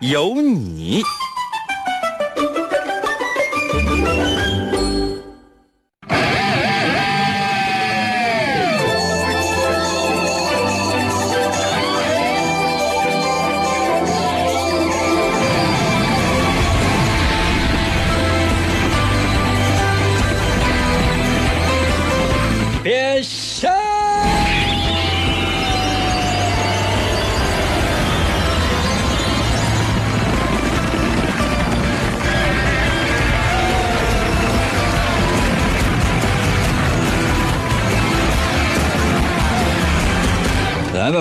有你。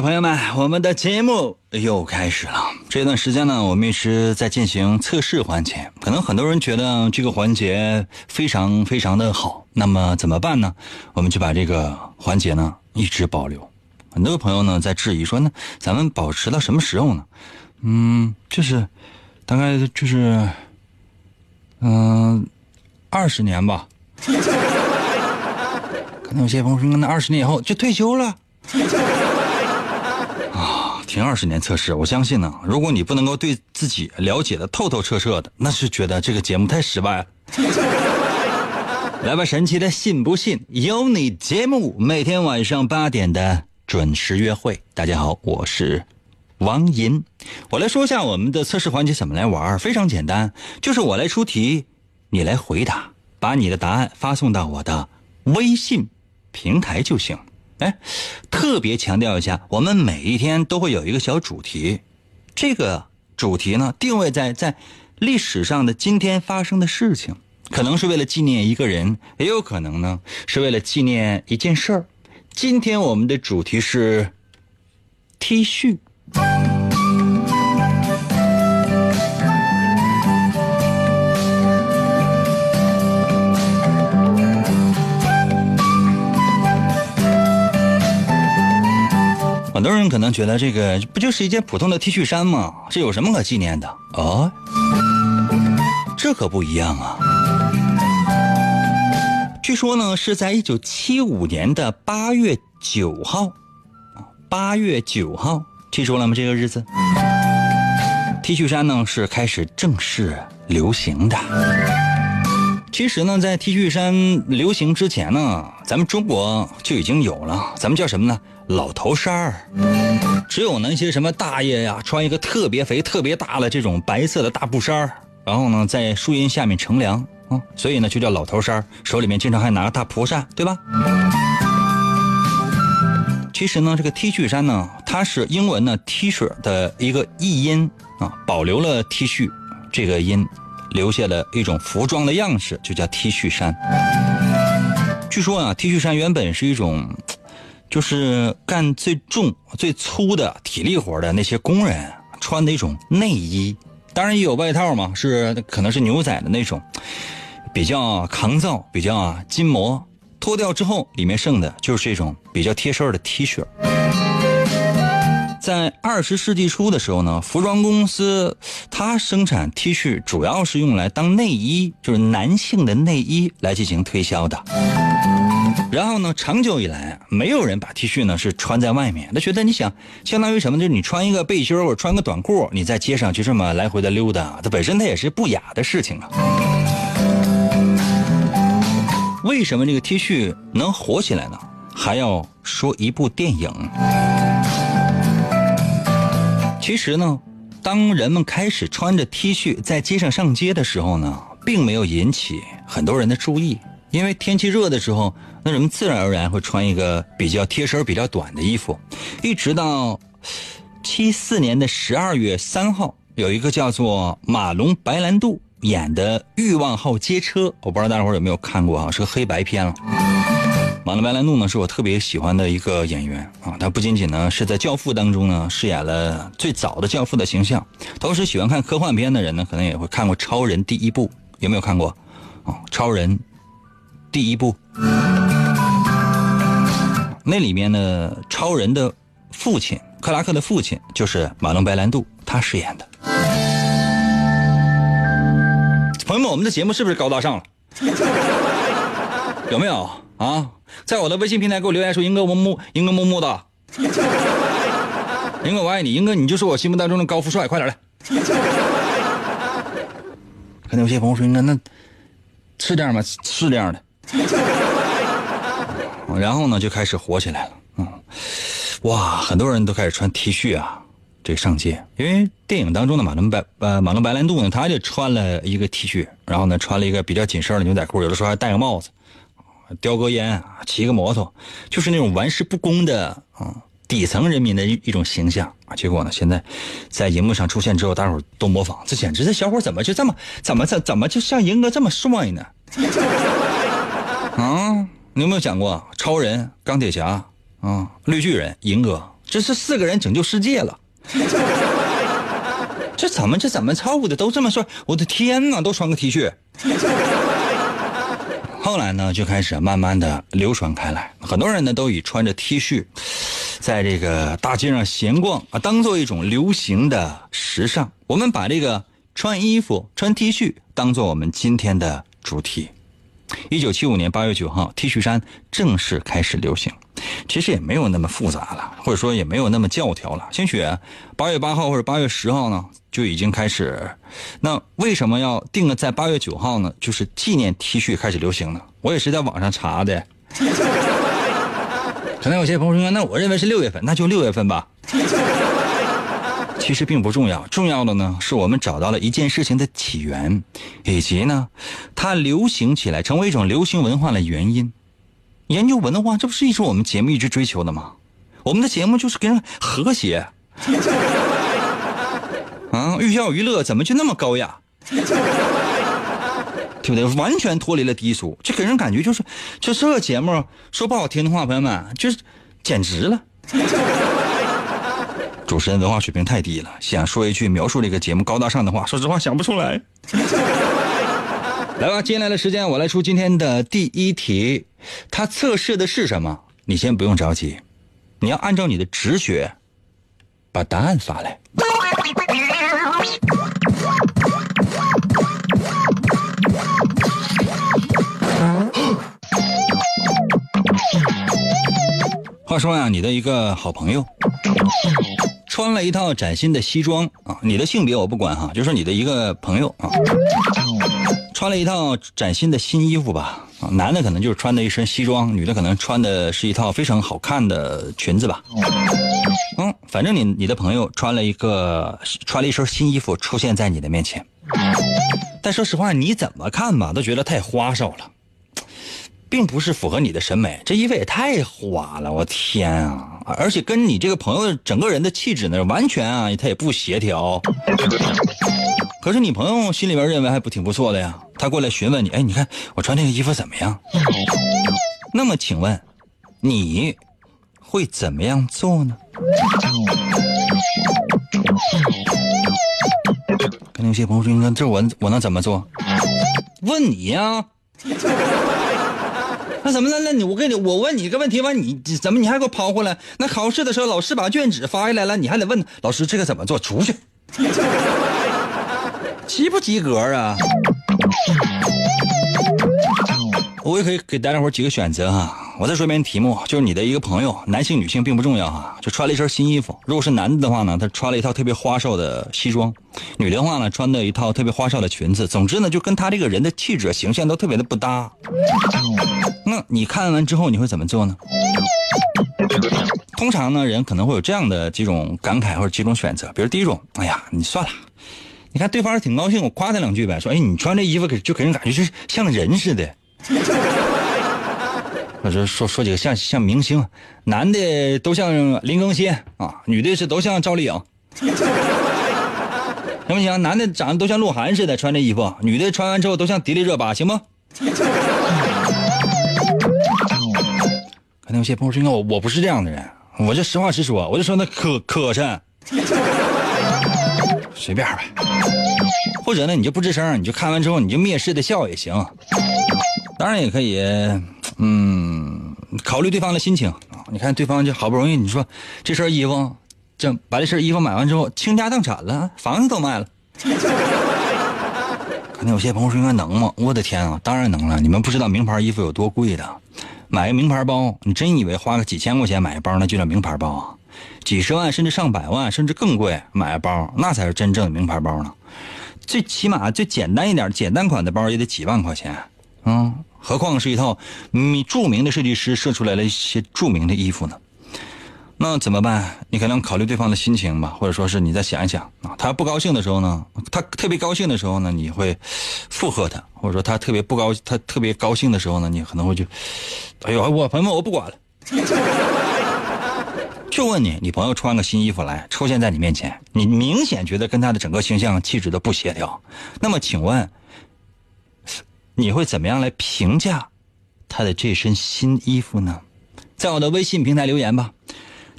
朋友们，我们的节目又开始了。这段时间呢，我们一直在进行测试环节。可能很多人觉得这个环节非常非常的好，那么怎么办呢？我们就把这个环节呢一直保留。很多朋友呢在质疑说，那咱们保持到什么时候呢？嗯，就是大概就是嗯二十年吧。可能有些朋友说，那二十年以后就退休了。停二十年测试，我相信呢，如果你不能够对自己了解的透透彻彻的，那是觉得这个节目太失败了。来吧，神奇的信不信由你节目，每天晚上八点的准时约会。大家好，我是王银，我来说一下我们的测试环节怎么来玩，非常简单，就是我来出题，你来回答，把你的答案发送到我的微信平台就行。哎，特别强调一下，我们每一天都会有一个小主题，这个主题呢定位在在历史上的今天发生的事情，可能是为了纪念一个人，也有可能呢是为了纪念一件事儿。今天我们的主题是 T 恤。很多人可能觉得这个不就是一件普通的 T 恤衫吗？这有什么可纪念的？哦，这可不一样啊！据说呢，是在一九七五年的八月九号，八月九号，记住了吗？这个日子，T 恤衫呢是开始正式流行的。其实呢，在 T 恤衫流行之前呢，咱们中国就已经有了，咱们叫什么呢？老头衫儿。只有那些什么大爷呀，穿一个特别肥、特别大的这种白色的大布衫儿，然后呢，在树荫下面乘凉啊，所以呢，就叫老头衫儿。手里面经常还拿个大蒲扇，对吧？其实呢，这个 T 恤衫呢，它是英文呢 T 恤的一个译音啊，保留了 T 恤这个音。留下了一种服装的样式，就叫 T 恤衫。据说啊，T 恤衫原本是一种，就是干最重、最粗的体力活的那些工人穿的一种内衣。当然也有外套嘛，是可能是牛仔的那种，比较抗造、比较筋膜。脱掉之后，里面剩的就是这种比较贴身的 T 恤。在二十世纪初的时候呢，服装公司它生产 T 恤主要是用来当内衣，就是男性的内衣来进行推销的。然后呢，长久以来，没有人把 T 恤呢是穿在外面，他觉得你想相当于什么？就是你穿一个背心或者穿个短裤，你在街上就这么来回的溜达，它本身它也是不雅的事情啊。为什么这个 T 恤能火起来呢？还要说一部电影。其实呢，当人们开始穿着 T 恤在街上上街的时候呢，并没有引起很多人的注意，因为天气热的时候，那人们自然而然会穿一个比较贴身、比较短的衣服。一直到七四年的十二月三号，有一个叫做马龙白兰度演的《欲望号街车》，我不知道大伙有没有看过啊，是个黑白片了。马龙白兰度呢是我特别喜欢的一个演员啊，他不仅仅呢是在《教父》当中呢饰演了最早的教父的形象，同时喜欢看科幻片的人呢，可能也会看过《超人》第一部，有没有看过？啊，《超人》第一部，那里面呢，超人的父亲克拉克的父亲就是马龙白兰度，他饰演的。朋友们，我们的节目是不是高大上了？有没有啊？在我的微信平台给我留言说：“英哥，我木，英哥木木的，英哥我爱你，英哥你就是我心目当中的高富帅，快点来。”可能有些朋友说：“英哥，那是这样吗？是这样的。”然后呢，就开始火起来了。嗯，哇，很多人都开始穿 T 恤啊，这上街。因为电影当中的马龙白呃马龙白兰度呢，他就穿了一个 T 恤，然后呢穿了一个比较紧身的牛仔裤，有的时候还戴个帽子，叼根烟，骑个摩托，就是那种玩世不恭的啊底层人民的一一种形象啊。结果呢，现在在荧幕上出现之后，大伙都模仿，这简直这小伙怎么就这么怎么怎怎么就像银哥这么帅呢？啊！你有没有想过超人、钢铁侠啊、绿巨人、银哥，这是四个人拯救世界了。这怎么这怎么凑的都这么帅？我的天哪，都穿个 T 恤。后来呢，就开始慢慢的流传开来，很多人呢都以穿着 T 恤，在这个大街上闲逛啊，当做一种流行的时尚。我们把这个穿衣服、穿 T 恤当做我们今天的主题。一九七五年八月九号，T 恤衫正式开始流行。其实也没有那么复杂了，或者说也没有那么教条了。兴许八月八号或者八月十号呢，就已经开始。那为什么要定了在八月九号呢？就是纪念 T 恤开始流行呢？我也是在网上查的。可能有些朋友说，那我认为是六月份，那就六月份吧。其实并不重要，重要的呢是我们找到了一件事情的起源，以及呢它流行起来成为一种流行文化的原因。研究文化，这不是一直我们节目一直追求的吗？我们的节目就是跟人和谐。啊，寓教于乐怎么就那么高雅？对不对？完全脱离了低俗，这给人感觉就是，就这节目说不好听的话，朋友们就是简直了。主持人文化水平太低了，想说一句描述这个节目高大上的话，说实话想不出来。来吧，接下来的时间我来出今天的第一题，它测试的是什么？你先不用着急，你要按照你的直觉把答案发来。话说呀，你的一个好朋友。穿了一套崭新的西装啊！你的性别我不管哈，就是你的一个朋友啊，穿了一套崭新的新衣服吧啊，男的可能就是穿的一身西装，女的可能穿的是一套非常好看的裙子吧。嗯，反正你你的朋友穿了一个穿了一身新衣服出现在你的面前，但说实话，你怎么看吧都觉得太花哨了。并不是符合你的审美，这衣服也太花了，我天啊！而且跟你这个朋友整个人的气质呢，完全啊，他也不协调。可是你朋友心里边认为还不挺不错的呀，他过来询问你，哎，你看我穿这个衣服怎么样？那么请问，你会怎么样做呢？跟那些朋友说，你看这我我能怎么做？问你呀。那怎么了？那你我跟你我问你一个问题，完你怎么你还给我抛回来？那考试的时候老师把卷纸发下来了，你还得问老师这个怎么做？出去，及不及格啊？我也可以给大家伙几个选择哈。我再说一遍题目，就是你的一个朋友，男性女性并不重要哈，就穿了一身新衣服。如果是男的的话呢，他穿了一套特别花哨的西装；女的话呢，穿的一套特别花哨的裙子。总之呢，就跟他这个人的气质形象都特别的不搭。那你看完之后你会怎么做呢？通常呢，人可能会有这样的几种感慨或者几种选择，比如第一种，哎呀，你算了，你看对方挺高兴，我夸他两句呗，说，哎，你穿这衣服给就给人感觉就是像人似的。我说说说几个像像明星，男的都像林更新啊，女的是都像赵丽颖，行不行？男的长得都像鹿晗似的，穿这衣服，女的穿完之后都像迪丽热巴，行吗？可能有些朋友说，我我不是这样的人，我就实话实说，我就说那磕磕碜，随便吧。或者呢，你就不吱声，你就看完之后你就蔑视的笑也行。当然也可以，嗯，考虑对方的心情。你看对方就好不容易，你说这身衣服，这把这身衣服买完之后倾家荡产了，房子都卖了。可能有些朋友说应该能吗？我的天啊，当然能了！你们不知道名牌衣服有多贵的，买个名牌包，你真以为花个几千块钱买个包那就叫名牌包啊？几十万甚至上百万甚至更贵买个包，那才是真正的名牌包呢。最起码最简单一点、简单款的包也得几万块钱，嗯，何况是一套米著名的设计师设出来了一些著名的衣服呢？那怎么办？你可能考虑对方的心情吧，或者说是你再想一想啊，他不高兴的时候呢，他特别高兴的时候呢，你会附和他，或者说他特别不高，他特别高兴的时候呢，你可能会就，哎呦，我朋友我不管了。就问你，你朋友穿个新衣服来出现在你面前，你明显觉得跟他的整个形象气质都不协调。那么，请问你会怎么样来评价他的这身新衣服呢？在我的微信平台留言吧，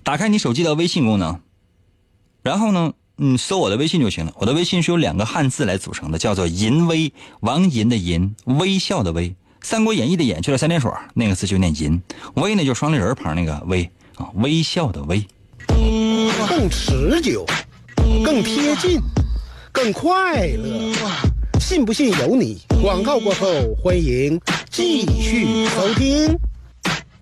打开你手机的微信功能，然后呢，嗯，搜我的微信就行了。我的微信是由两个汉字来组成的，叫做“淫微”，王银的银，微笑的微，《三国演义》的演去了三点水，那个字就念淫，微呢就双立人旁那个微。啊微笑的微，更持久，更贴近，更快乐。信不信由你。广告过后，欢迎继续收听。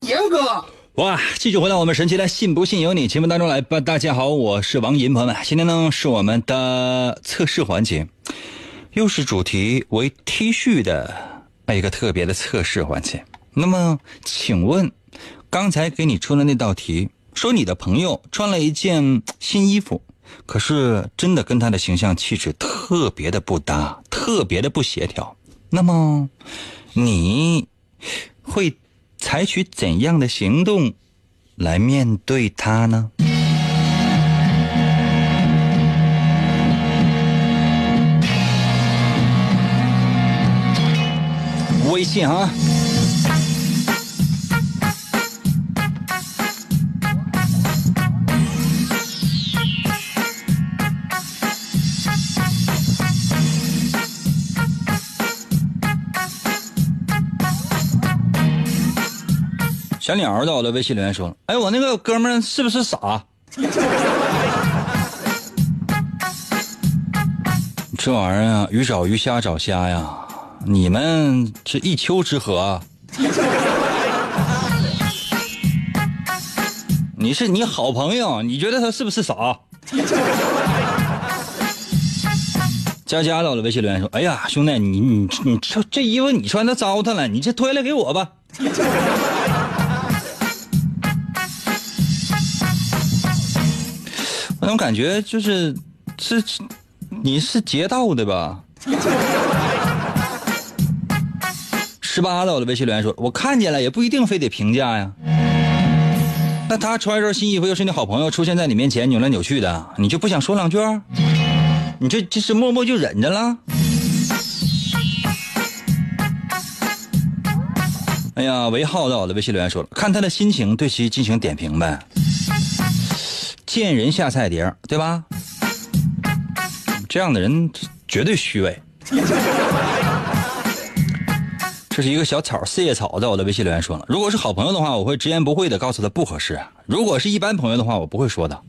严哥，哇！继续回到我们神奇的“信不信由你”节目当中来吧。大家好，我是王银，朋友们，今天呢是我们的测试环节，又是主题为 T 恤的一个特别的测试环节。那么，请问，刚才给你出的那道题，说你的朋友穿了一件新衣服，可是真的跟他的形象气质特别的不搭，特别的不协调。那么，你会？采取怎样的行动来面对他呢？微信啊。小鸟到我的微信留言说：“哎，我那个哥们是不是傻？这玩意儿啊，鱼找鱼，虾找虾呀！你们这一丘之貉，你是你好朋友，你觉得他是不是傻？” 佳佳到了微信留言说：“哎呀，兄弟，你你你这这衣服你穿的糟蹋了，你这脱下来给我吧。”那种感觉就是，是，你是劫道的吧？十八的我的微信留言说，我看见了，也不一定非得评价呀。那他穿一身新衣服，又是你好朋友，出现在你面前扭来扭去的，你就不想说两句？你这这是默默就忍着了？哎呀，韦浩到我的微信留言说了，看他的心情，对其进行点评呗。见人下菜碟对吧？这样的人绝对虚伪。这是一个小草，四叶草，在我的微信留言说了，如果是好朋友的话，我会直言不讳的告诉他不合适；如果是一般朋友的话，我不会说的。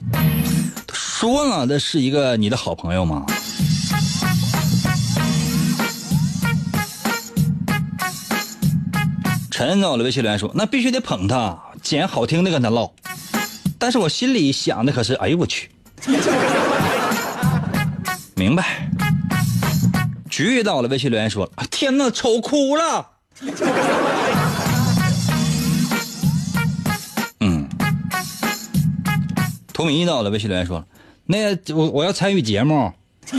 说了，这是一个你的好朋友吗？陈在我的微信留言说，那必须得捧他，捡好听的跟他唠。但是我心里想的可是哎呦我去。明白。局遇到了微信留言说天呐丑哭了。嗯。图明一到了微信留言说那我我要参与节目。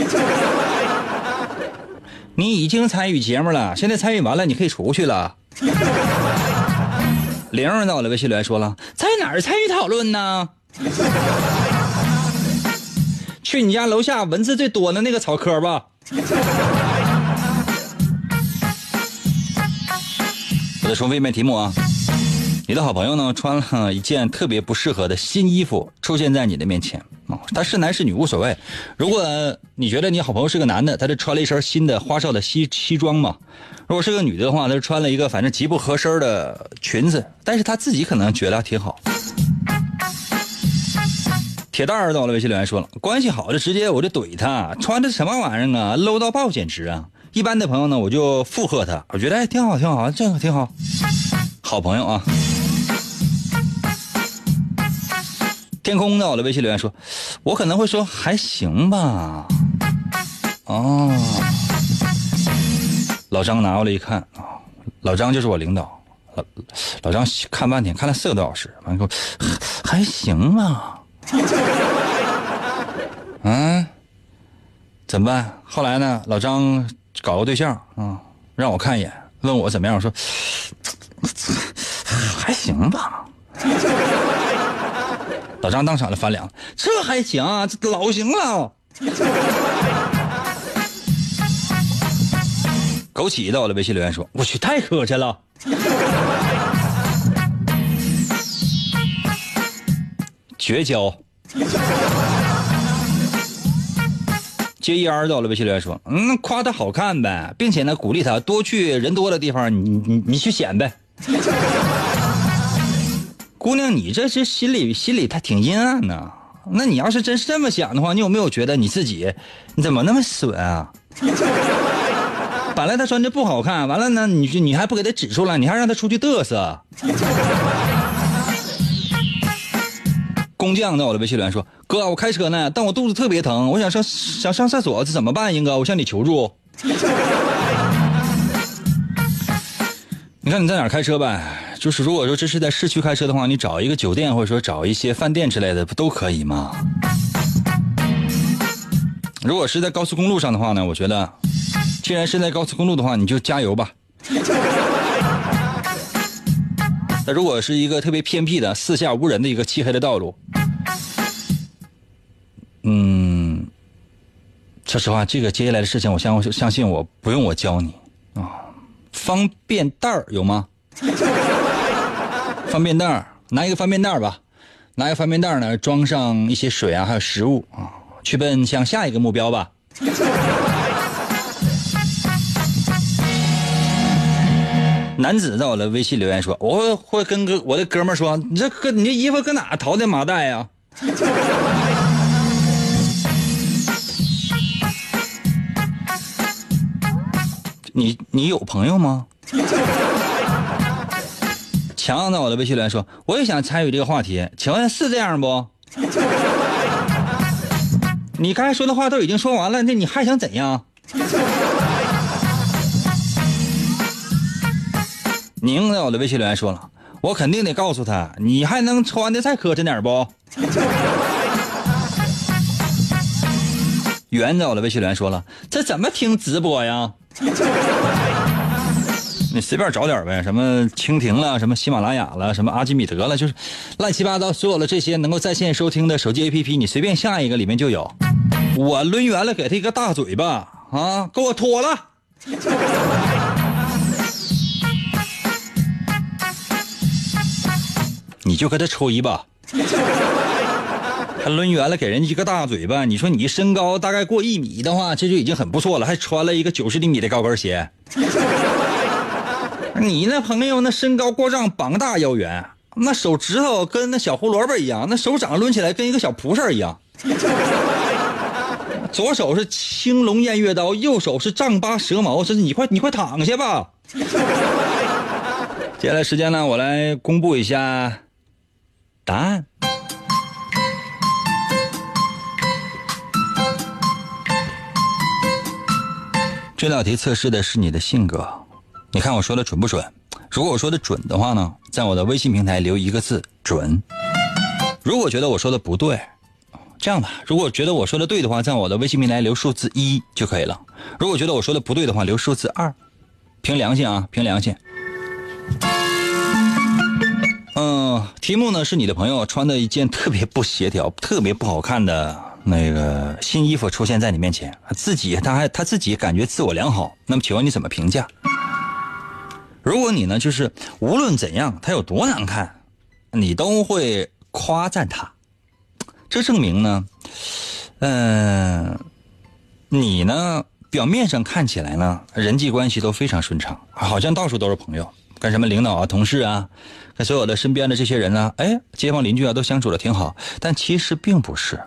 你已经参与节目了现在参与完了你可以出去了。玲儿在我的，微信里还说了：“在哪儿参与讨论呢？” 去你家楼下文字最多的那个草科吧。我在说背面题目啊。你的好朋友呢，穿了一件特别不适合的新衣服，出现在你的面前啊。他是男是女无所谓。如果你觉得你好朋友是个男的，他就穿了一身新的花哨的西西装嘛。如果是个女的话，他就穿了一个反正极不合身的裙子，但是他自己可能觉得挺好。铁蛋儿到了微信留言说了，关系好的直接我就怼他，穿的什么玩意儿啊，low 到爆，简直啊！一般的朋友呢，我就附和他，我觉得哎挺好挺好，这个挺好，好朋友啊。天空的，我的微信留言说，我可能会说还行吧。哦，老张拿过来一看啊，老张就是我领导，老老张看半天，看了四个多小时，完了说还行吧。嗯，怎么办？后来呢？老张搞个对象啊，让我看一眼，问我怎么样？我说 还行吧。老张当场就翻脸，这还行啊，这老行了。枸杞到了，微信留言说：“我去，太客气了。”绝交。接烟儿到了，微信留言说：“嗯，夸他好看呗，并且呢，鼓励他多去人多的地方，你你你去显摆。”姑娘，你这是心里心里他挺阴暗呐。那你要是真是这么想的话，你有没有觉得你自己你怎么那么损啊？本来他穿着不好看，完了呢，你你还不给他指出来，你还让他出去嘚瑟。工匠在我的微信留言说：“哥，我开车呢，但我肚子特别疼，我想上想上厕所，这怎么办？英哥，我向你求助。你看你在哪开车呗？就是如果说这是在市区开车的话，你找一个酒店或者说找一些饭店之类的，不都可以吗？如果是在高速公路上的话呢，我觉得，既然是在高速公路的话，你就加油吧。那如果是一个特别偏僻的、四下无人的一个漆黑的道路，嗯，说实话，这个接下来的事情，我相相信我不用我教你啊。方便袋儿有吗？方便袋，拿一个方便袋吧，拿一个方便袋呢，装上一些水啊，还有食物啊，去奔向下一个目标吧。男子在我的微信留言说：“我会跟哥我的哥们说，你这哥你这衣服搁哪淘的麻袋呀？” 你你有朋友吗？强在我的微信留言说：“我也想参与这个话题，请问是这样不？” 你刚才说的话都已经说完了，那你还想怎样？宁在我的微信留言说了：“我肯定得告诉他，你还能穿的再磕碜点不？” 元在我的微信留言说了：“这怎么听直播呀？”你随便找点呗，什么蜻蜓了，什么喜马拉雅了，什么阿基米德了，就是乱七八糟所有的这些能够在线收听的手机 APP，你随便下一个里面就有。我抡圆了给他一个大嘴巴啊！给我脱了！你就给他抽一把。他抡圆了给人一个大嘴巴，你说你身高大概过一米的话，这就已经很不错了，还穿了一个九十厘米的高跟鞋。你那朋友那身高过丈，膀大腰圆，那手指头跟那小胡萝卜一样，那手掌抡起来跟一个小蒲扇一样。左手是青龙偃月刀，右手是丈八蛇矛，这是你快你快躺下吧。接下来时间呢，我来公布一下答案。这道题测试的是你的性格，你看我说的准不准？如果我说的准的话呢，在我的微信平台留一个字“准”；如果觉得我说的不对，这样吧，如果觉得我说的对的话，在我的微信平台留数字一就可以了；如果觉得我说的不对的话，留数字二。凭良心啊，凭良心。嗯，题目呢是你的朋友穿的一件特别不协调、特别不好看的那个新衣服出现在你面前，自己他还他自己感觉自我良好。那么，请问你怎么评价？如果你呢，就是无论怎样，他有多难看，你都会夸赞他。这证明呢，嗯，你呢表面上看起来呢，人际关系都非常顺畅，好像到处都是朋友，跟什么领导啊、同事啊，跟所有的身边的这些人呢，哎，街坊邻居啊，都相处的挺好。但其实并不是，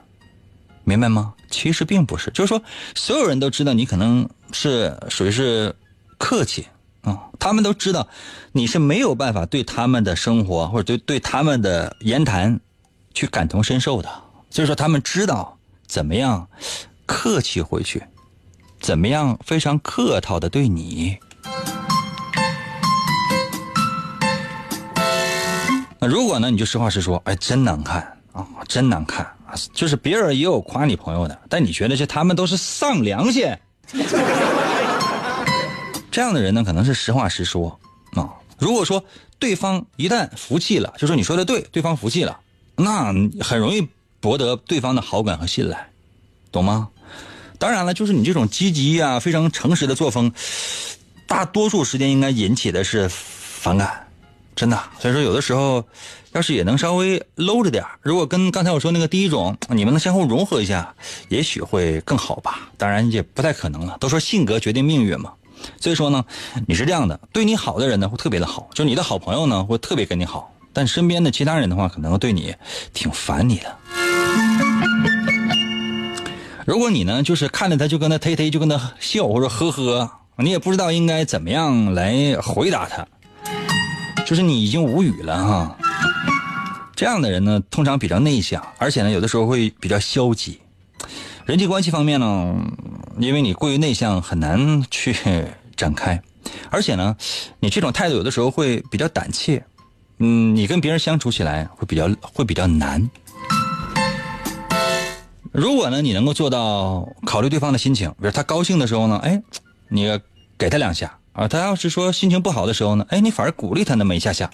明白吗？其实并不是，就是说，所有人都知道你可能是属于是客气。啊他们都知道，你是没有办法对他们的生活或者对对他们的言谈，去感同身受的。所以说，他们知道怎么样客气回去，怎么样非常客套的对你。那如果呢，你就实话实说，哎，真难看啊，真难看啊！就是别人也有夸你朋友的，但你觉得这他们都是丧良心。这样的人呢，可能是实话实说啊。如果说对方一旦服气了，就说你说的对，对方服气了，那很容易博得对方的好感和信赖，懂吗？当然了，就是你这种积极啊、非常诚实的作风，大多数时间应该引起的是反感，真的。所以说，有的时候要是也能稍微搂着点如果跟刚才我说那个第一种，你们能相互融合一下，也许会更好吧。当然也不太可能了，都说性格决定命运嘛。所以说呢，你是这样的，对你好的人呢会特别的好，就是你的好朋友呢会特别跟你好，但身边的其他人的话可能对你挺烦你的。如果你呢就是看着他就跟他忒忒就跟他笑或者呵呵，你也不知道应该怎么样来回答他，就是你已经无语了哈。这样的人呢通常比较内向，而且呢有的时候会比较消极。人际关系方面呢，因为你过于内向，很难去展开，而且呢，你这种态度有的时候会比较胆怯，嗯，你跟别人相处起来会比较会比较难。如果呢，你能够做到考虑对方的心情，比如他高兴的时候呢，哎，你给他两下啊；他要是说心情不好的时候呢，哎，你反而鼓励他那么一下下。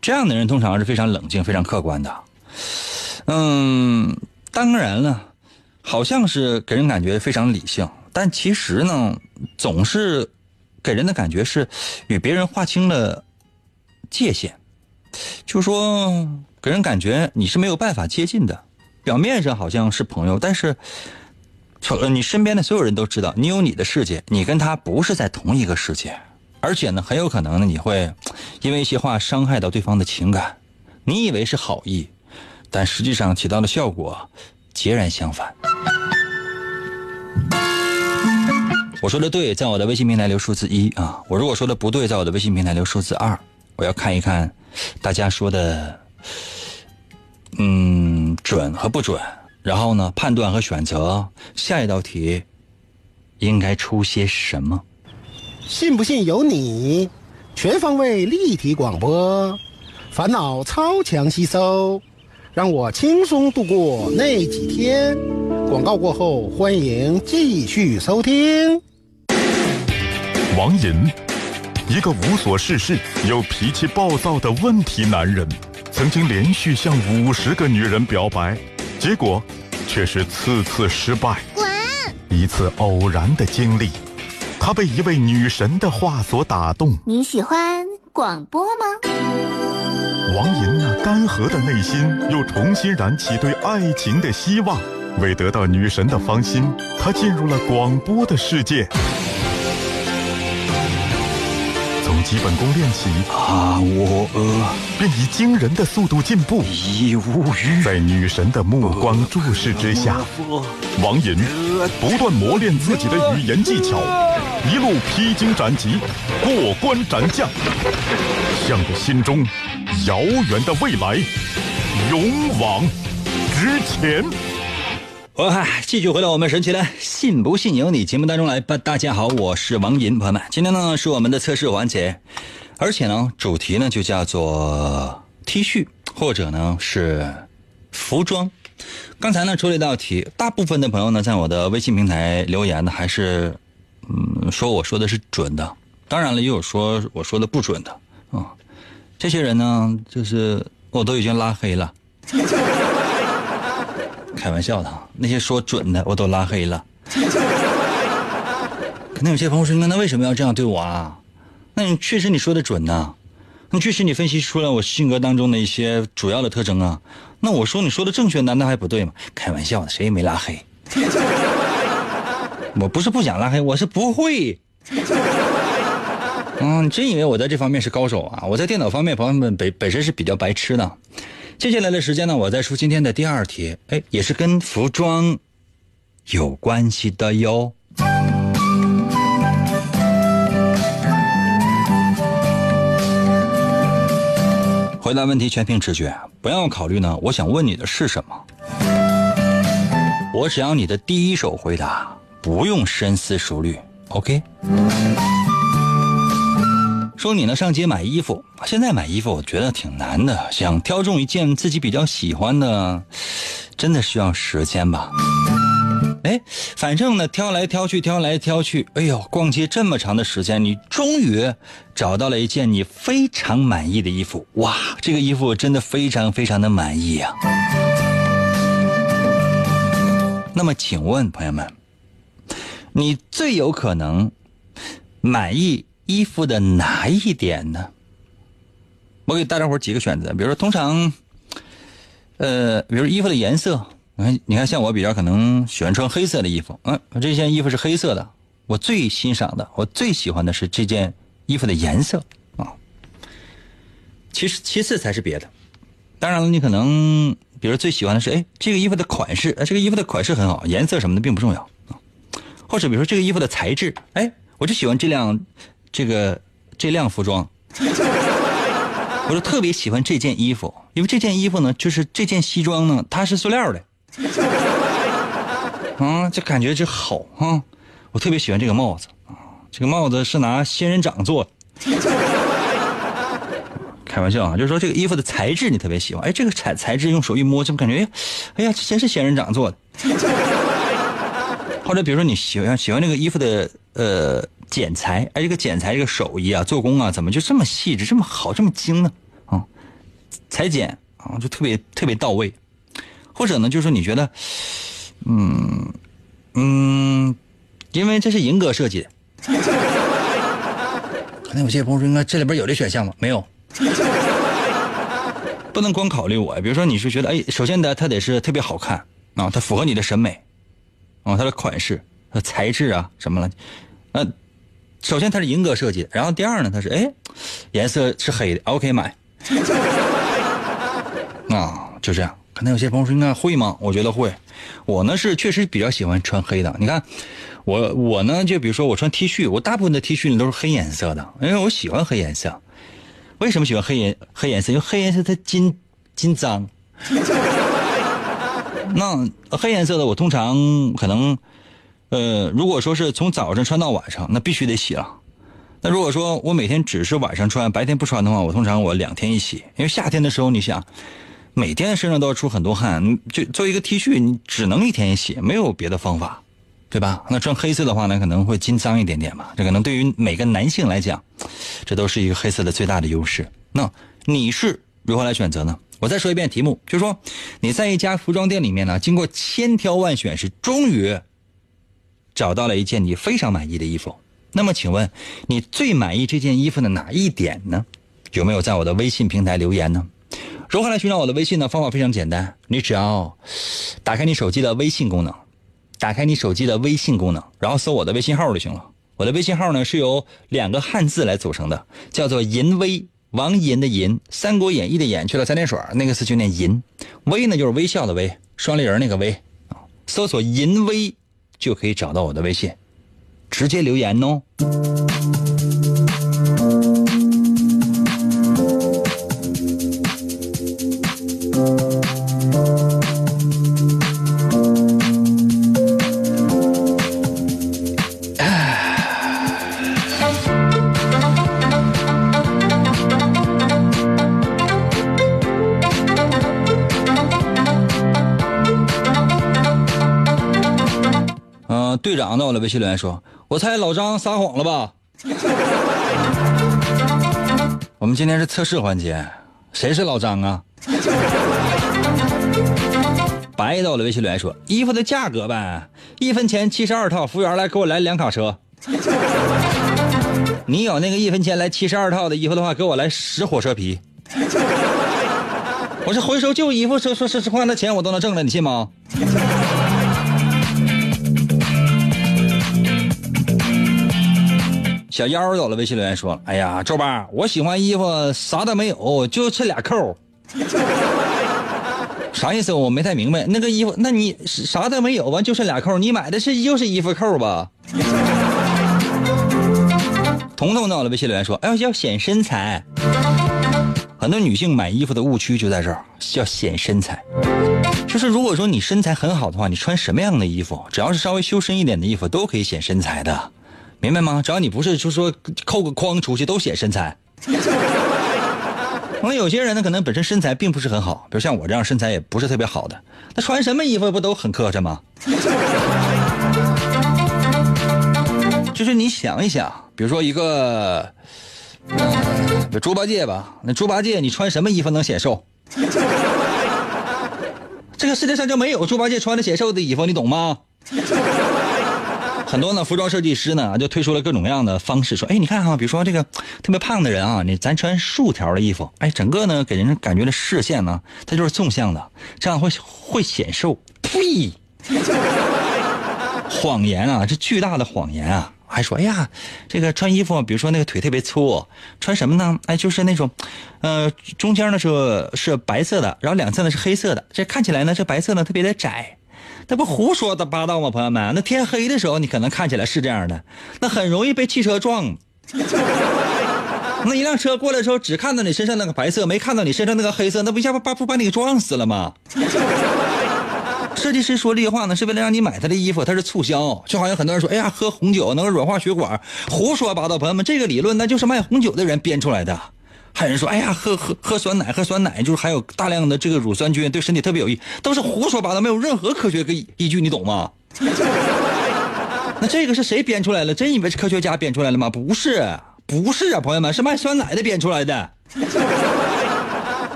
这样的人通常是非常冷静、非常客观的。嗯，当然了。好像是给人感觉非常理性，但其实呢，总是给人的感觉是与别人划清了界限，就说给人感觉你是没有办法接近的。表面上好像是朋友，但是你身边的所有人都知道你有你的世界，你跟他不是在同一个世界，而且呢，很有可能呢，你会因为一些话伤害到对方的情感。你以为是好意，但实际上起到的效果。截然相反。我说的对，在我的微信平台留数字一啊。我如果说的不对，在我的微信平台留数字二。我要看一看大家说的，嗯，准和不准。然后呢，判断和选择下一道题应该出些什么？信不信由你。全方位立体广播，烦恼超强吸收。让我轻松度过那几天。广告过后，欢迎继续收听。王寅，一个无所事事又脾气暴躁的问题男人，曾经连续向五十个女人表白，结果却是次次失败。滚！一次偶然的经历，他被一位女神的话所打动。你喜欢广播吗？王银那干涸的内心又重新燃起对爱情的希望。为得到女神的芳心，他进入了广播的世界。从基本功练起，啊，我便以惊人的速度进步。一无语。在女神的目光注视之下，王银不断磨练自己的语言技巧，一路披荆斩棘，过关斩将，向着心中。遥远的未来，勇往直前。我嗨，继续回到我们神奇的“信不信由你”节目当中来吧。大家好，我是王银，朋友们，今天呢是我们的测试环节，而且呢主题呢就叫做 T 恤或者呢是服装。刚才呢出了一道题，大部分的朋友呢在我的微信平台留言呢，还是嗯说我说的是准的，当然了，也有说我说的不准的啊。这些人呢，就是我都已经拉黑了，开玩笑的，那些说准的我都拉黑了。可能有些朋友说，那那为什么要这样对我啊？那你确实你说的准呐，那确实你分析出来我性格当中的一些主要的特征啊。那我说你说的正确，难道还不对吗？开玩笑的，谁也没拉黑。我不是不想拉黑，我是不会。嗯，真以为我在这方面是高手啊？我在电脑方面，朋友们本本身是比较白痴的。接下来的时间呢，我再出今天的第二题，哎，也是跟服装有关系的哟。回答问题全凭直觉，不要考虑呢。我想问你的是什么？我只要你的第一手回答，不用深思熟虑。OK。说你呢上街买衣服，现在买衣服我觉得挺难的，想挑中一件自己比较喜欢的，真的需要时间吧。哎，反正呢，挑来挑去，挑来挑去，哎呦，逛街这么长的时间，你终于找到了一件你非常满意的衣服。哇，这个衣服真的非常非常的满意呀。那么，请问朋友们，你最有可能满意衣服的哪一点呢？我给大家伙几个选择，比如说，通常，呃，比如衣服的颜色。你看，你看，像我比较可能喜欢穿黑色的衣服，嗯，这件衣服是黑色的，我最欣赏的，我最喜欢的是这件衣服的颜色啊。其实其次才是别的，当然了，你可能比如最喜欢的是，哎，这个衣服的款式，哎，这个衣服的款式很好，颜色什么的并不重要啊。或者比如说这个衣服的材质，哎，我就喜欢这辆这个这辆服装。我就特别喜欢这件衣服，因为这件衣服呢，就是这件西装呢，它是塑料的。啊，这感觉就好啊！我特别喜欢这个帽子，这个帽子是拿仙人掌做的。开玩笑啊，就是说这个衣服的材质你特别喜欢，哎，这个材材质用手一摸，就感觉，哎呀，这真是仙人掌做的。或者比如说你喜欢喜欢这个衣服的呃剪裁，哎，这个剪裁这个手艺啊，做工啊，怎么就这么细致，这么好，这么精呢？啊，裁剪啊，就特别特别到位。或者呢，就是你觉得，嗯嗯，因为这是银哥设计的，可能有些朋友说，应该这里边有这选项吗？没有，不能光考虑我。比如说，你是觉得，哎，首先呢，它得是特别好看啊，它符合你的审美啊，它的款式、材质啊什么了，呃，首先它是银哥设计的，然后第二呢，它是哎，颜色是黑的，OK 买，啊，就这样。可能有些朋友说应该会吗？我觉得会。我呢是确实比较喜欢穿黑的。你看，我我呢就比如说我穿 T 恤，我大部分的 T 恤呢都是黑颜色的，因为我喜欢黑颜色。为什么喜欢黑颜黑颜色？因为黑颜色它金金脏。那黑颜色的我通常可能，呃，如果说是从早上穿到晚上，那必须得洗了。那如果说我每天只是晚上穿，白天不穿的话，我通常我两天一洗。因为夏天的时候，你想。每天身上都要出很多汗，就做一个 T 恤，你只能一天一洗，没有别的方法，对吧？那穿黑色的话呢，可能会金脏一点点吧。这可能对于每个男性来讲，这都是一个黑色的最大的优势。那你是如何来选择呢？我再说一遍题目，就是说你在一家服装店里面呢，经过千挑万选，是终于找到了一件你非常满意的衣服。那么请问你最满意这件衣服的哪一点呢？有没有在我的微信平台留言呢？如何来寻找我的微信呢？方法非常简单，你只要打开你手机的微信功能，打开你手机的微信功能，然后搜我的微信号就行了。我的微信号呢是由两个汉字来组成的，叫做“淫威”，王银的银，《三国演义》的演去了三点水，那个字就念淫。威呢就是微笑的微，双立人那个微啊。搜索“淫威”就可以找到我的微信，直接留言哦。队长在我的微信留言说：“我猜老张撒谎了吧？” 我们今天是测试环节，谁是老张啊？白到了微信留言说：“衣服的价格呗，一分钱七十二套，服务员来给我来两卡车。你有那个一分钱来七十二套的衣服的话，给我来十火车皮。我是回收旧衣服，说说说实话，那钱我都能挣了，你信吗？”小妖有了微信留言说：“哎呀，周八，我喜欢衣服啥都没有，就这俩扣。啥意思？我没太明白。那个衣服，那你啥都没有，完就剩俩扣，你买的是又是衣服扣吧？” 彤彤到了微信留言说：“哎呦，要显身材。很多女性买衣服的误区就在这儿，要显身材。就是如果说你身材很好的话，你穿什么样的衣服，只要是稍微修身一点的衣服，都可以显身材的。”明白吗？只要你不是就说扣个框出去都显身材。可能有些人呢，可能本身身材并不是很好，比如像我这样身材也不是特别好的，那穿什么衣服不都很磕碜吗？就是你想一想，比如说一个，呃，猪八戒吧，那猪八戒你穿什么衣服能显瘦？这个世界上就没有猪八戒穿着显瘦的衣服，你懂吗？很多呢，服装设计师呢就推出了各种各样的方式，说，哎，你看哈，比如说这个特别胖的人啊，你咱穿竖条的衣服，哎，整个呢给人感觉的视线呢，它就是纵向的，这样会会显瘦。呸！谎言啊，这巨大的谎言啊！还说，哎呀，这个穿衣服，比如说那个腿特别粗，穿什么呢？哎，就是那种，呃，中间呢是是白色的，然后两侧呢是黑色的，这看起来呢这白色呢特别的窄。那不胡说的八道吗，朋友们？那天黑的时候，你可能看起来是这样的，那很容易被汽车撞。那一辆车过来的时候，只看到你身上那个白色，没看到你身上那个黑色，那不一下把把不把你给撞死了吗？设计师说这句话呢，是为了让你买他的衣服，他是促销。就好像很多人说，哎呀，喝红酒能够软化血管，胡说八道，朋友们，这个理论那就是卖红酒的人编出来的。还有人说，哎呀，喝喝喝酸奶，喝酸奶就是含有大量的这个乳酸菌，对身体特别有益，都是胡说八道，没有任何科学依依据，你懂吗？那这个是谁编出来了？真以为是科学家编出来了吗？不是，不是啊，朋友们，是卖酸奶的编出来的。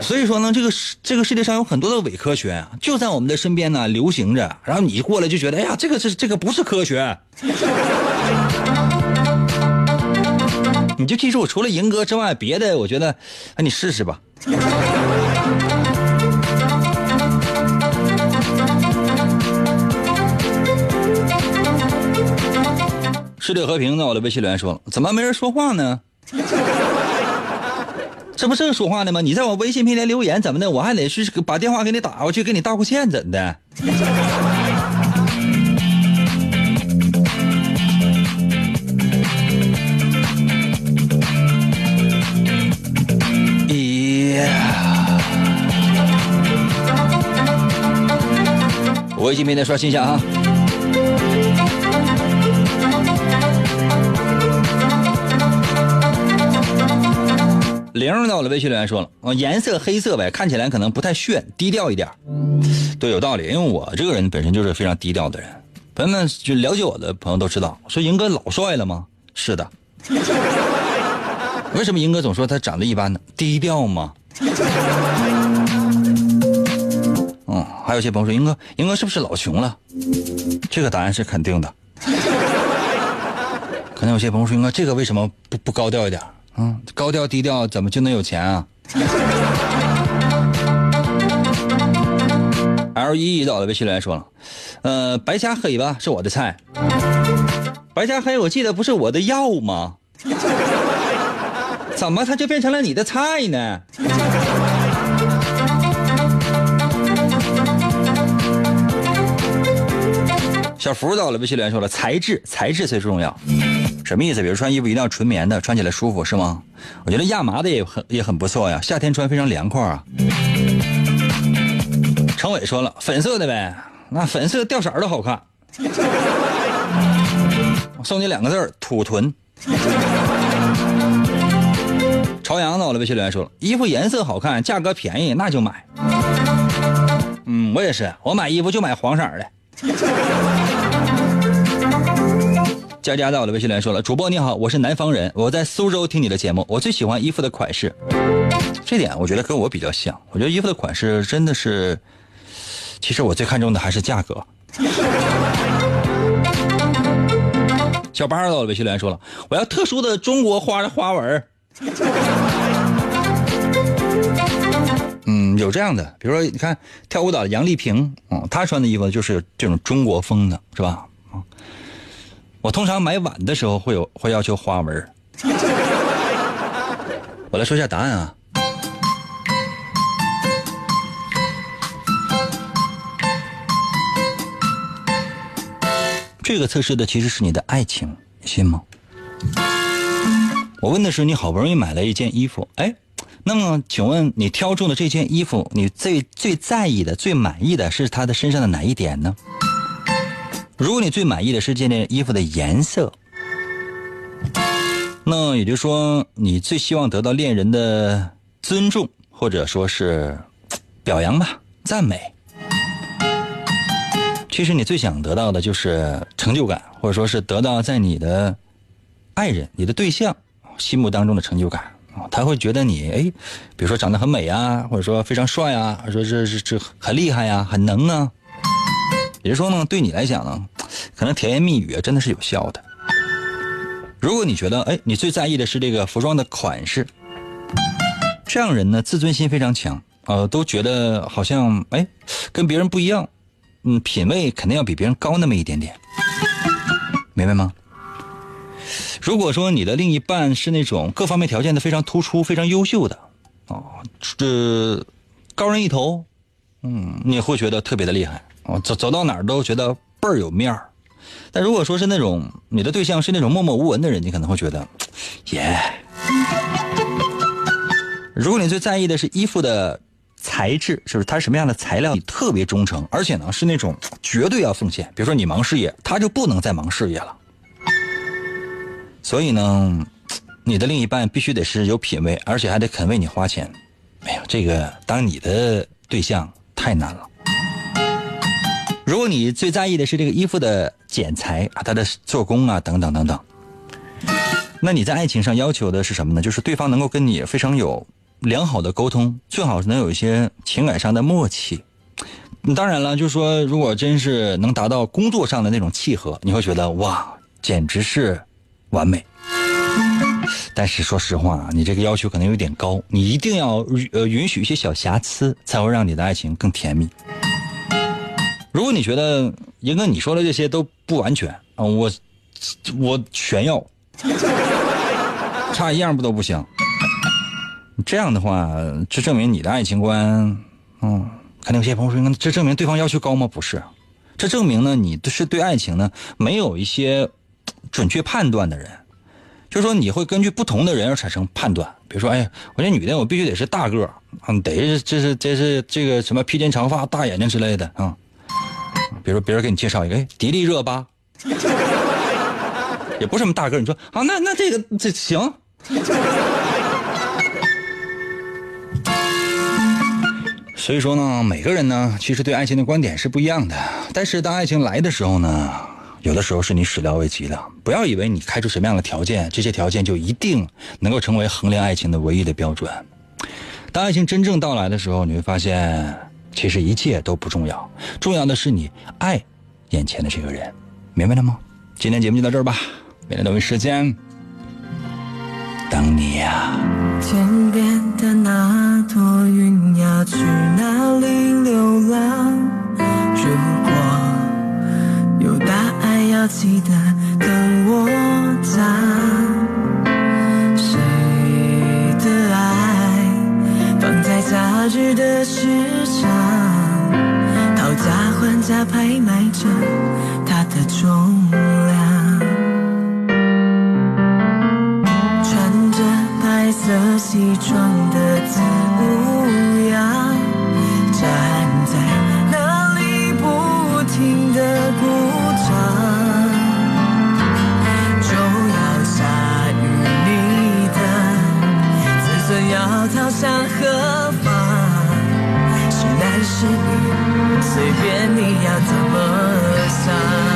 所以说呢，这个世这个世界上有很多的伪科学，就在我们的身边呢流行着，然后你过来就觉得，哎呀，这个是这个不是科学。你就记住，除了赢哥之外，别的我觉得，哎，你试试吧。世界和平呢？我的微信留言说了，怎么没人说话呢？这不正说话呢吗？你在我微信平台留言怎么的？我还得去把电话给你打过去，给你道个歉，怎的？微信平台刷新一下哈。零到了微信留言说了，啊，颜色黑色呗，看起来可能不太炫，低调一点。对，有道理，因为我这个人本身就是非常低调的人。朋友们就了解我的朋友都知道，说银哥老帅了吗？是的。为什么银哥总说他长得一般呢？低调吗？还有些朋友说英哥，英哥是不是老穷了？这个答案是肯定的。可能有些朋友说英哥，这个为什么不不高调一点？嗯，高调低调怎么就能有钱啊？L 一一到了微信留言说了，呃，白加黑吧是我的菜。白加黑，我记得不是我的药吗？怎么它就变成了你的菜呢？小福到了微信留言说了，材质材质最重要。什么意思？比如穿衣服一定要纯棉的，穿起来舒服是吗？我觉得亚麻的也很也很不错呀，夏天穿非常凉快啊。程伟说了，粉色的呗，那粉色掉色儿都好看。我送你两个字儿：土屯。朝阳呢？我的微信留言说了，衣服颜色好看，价格便宜，那就买。嗯，我也是，我买衣服就买黄色的。佳佳在我的微信留言说了：“主播你好，我是南方人，我在苏州听你的节目，我最喜欢衣服的款式。这点我觉得跟我比较像。我觉得衣服的款式真的是，其实我最看重的还是价格。”小八到了微信留言说了：“我要特殊的中国花的花纹。”嗯，有这样的，比如说你看跳舞蹈的杨丽萍，嗯，她穿的衣服就是这种中国风的，是吧？啊，我通常买碗的时候会有会要求花纹。我来说一下答案啊。这个测试的其实是你的爱情，你信吗？我问的是你好不容易买了一件衣服，哎，那么请问你挑中的这件衣服，你最最在意的、最满意的是它的身上的哪一点呢？如果你最满意的是这件衣服的颜色，那也就是说你最希望得到恋人的尊重，或者说是表扬吧、赞美。其实你最想得到的就是成就感，或者说是得到在你的爱人、你的对象心目当中的成就感，他会觉得你哎，比如说长得很美啊，或者说非常帅啊，说这是这很厉害呀，很能啊。也就是说呢，对你来讲呢，可能甜言蜜语啊真的是有效的。如果你觉得哎，你最在意的是这个服装的款式，这样人呢自尊心非常强，呃，都觉得好像哎跟别人不一样。嗯，品味肯定要比别人高那么一点点，明白吗？如果说你的另一半是那种各方面条件都非常突出、非常优秀的，哦，这高人一头，嗯，你会觉得特别的厉害，哦，走走到哪儿都觉得倍儿有面儿。但如果说是那种你的对象是那种默默无闻的人，你可能会觉得，耶。如果你最在意的是衣服的。材质是不是它什么样的材料？你特别忠诚，而且呢是那种绝对要奉献。比如说你忙事业，他就不能再忙事业了。所以呢，你的另一半必须得是有品位，而且还得肯为你花钱。哎呀，这个当你的对象太难了。你最在意的是这个衣服的剪裁啊，它的做工啊等等等等，那你在爱情上要求的是什么呢？就是对方能够跟你非常有。良好的沟通，最好是能有一些情感上的默契。当然了，就是说，如果真是能达到工作上的那种契合，你会觉得哇，简直是完美。但是说实话啊，你这个要求可能有点高，你一定要呃允许一些小瑕疵，才会让你的爱情更甜蜜。如果你觉得英哥你说的这些都不完全啊，我我全要，差一样不都不行。这样的话，这证明你的爱情观，嗯，肯定有些朋友说，这证明对方要求高吗？不是，这证明呢，你是对爱情呢没有一些准确判断的人，就是说你会根据不同的人而产生判断。比如说，哎，我这女的我必须得是大个嗯，得是这是这是这个什么披肩长发、大眼睛之类的啊。比如说别人给你介绍一个，哎，迪丽热巴，也不是什么大个你说啊，那那这个这行。所以说呢，每个人呢，其实对爱情的观点是不一样的。但是当爱情来的时候呢，有的时候是你始料未及的。不要以为你开出什么样的条件，这些条件就一定能够成为衡量爱情的唯一的标准。当爱情真正到来的时候，你会发现，其实一切都不重要，重要的是你爱眼前的这个人，明白了吗？今天节目就到这儿吧，明天同一时间等你呀。天边的那朵云要去哪里流浪？如果有答案，要记得跟我讲。谁的爱放在杂志的市上讨价还价拍卖着它的重量穿着白色西装的子午样站在那里不停的鼓掌。就要下雨你的子孙要逃向何方？是你随便你要怎么想。